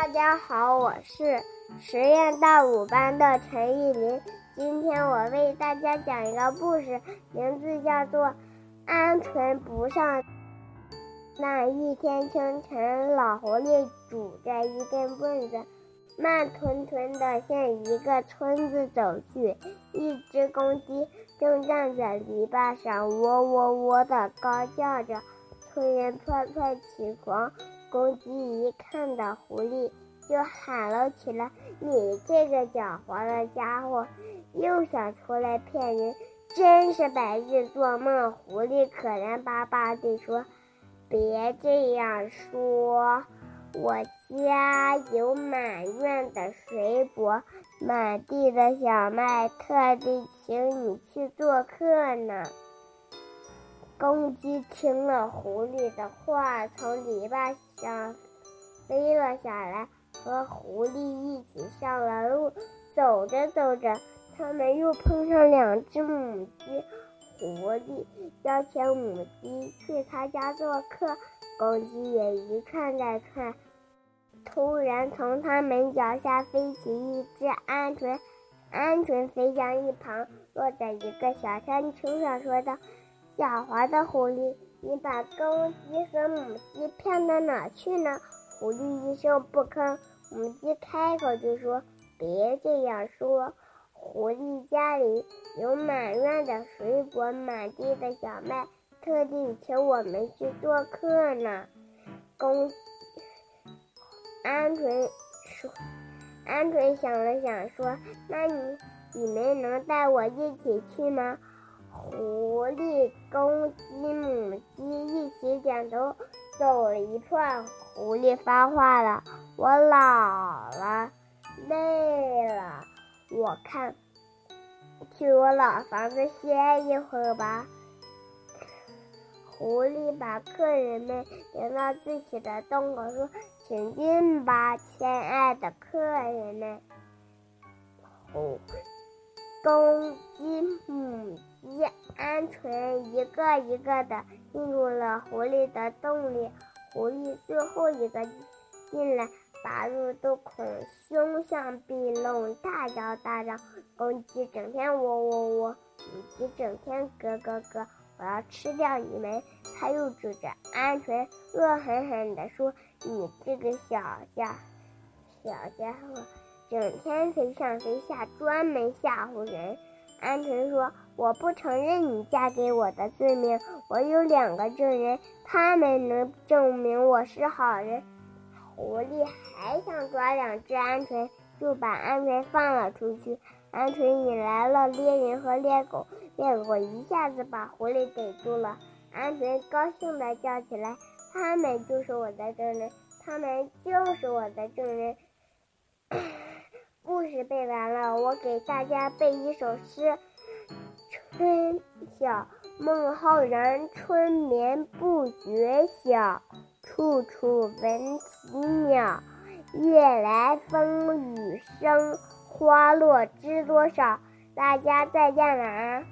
大家好，我是实验大五班的陈艺林。今天我为大家讲一个故事，名字叫做《鹌鹑不上》。那一天清晨，老狐狸拄着一根棍子，慢吞吞地向一个村子走去。一只公鸡正站在篱笆上，喔喔喔地高叫着，村人快快起床。公鸡一看到狐狸，就喊了起来：“你这个狡猾的家伙，又想出来骗人，真是白日做梦！”狐狸可怜巴巴地说：“别这样说，我家有满院的水果，满地的小麦，特地请你去做客呢。”公鸡听了狐狸的话，从篱笆上飞了下来，和狐狸一起上了路。走着走着，他们又碰上两只母鸡。狐狸邀请母鸡去他家做客，公鸡也一看再看。突然，从他们脚下飞起一只鹌鹑，鹌鹑飞向一旁，落在一个小山丘上，说道。狡猾的狐狸，你把公鸡和母鸡骗到哪去呢？狐狸一声不吭，母鸡开口就说：“别这样说，狐狸家里有满院的水果，满地的小麦，特地请我们去做客呢。”公鹌鹑说：“鹌鹑想了想说，那你你们能带我一起去吗？”狐狸、公鸡、母鸡一起点头，走了一串。狐狸发话了：“我老了，累了，我看去我老房子歇一会儿吧。”狐狸把客人们领到自己的洞口，说：“请进吧，亲爱的客人们。”狐。公鸡、母鸡、鹌鹑一个一个的进入了狐狸的洞里，狐狸最后一个进来，拔入洞口，凶相毕露，大叫大叫。公鸡整天喔喔喔，母鸡整天咯咯咯，我要吃掉你们！它又指着鹌鹑，恶狠狠地说：“你这个小家小家伙！”整天飞上飞下，专门吓唬人。鹌鹑说：“我不承认你嫁给我的罪名，我有两个证人，他们能证明我是好人。”狐狸还想抓两只鹌鹑，就把鹌鹑放了出去。鹌鹑引来了猎人和猎狗，猎狗一下子把狐狸逮住了。鹌鹑高兴地叫起来：“他们就是我的证人，他们就是我的证人。”故事背完了，我给大家背一首诗：春晓孟浩然，春眠不觉晓，处处闻啼鸟。夜来风雨声，花落知多少。大家再见了啊！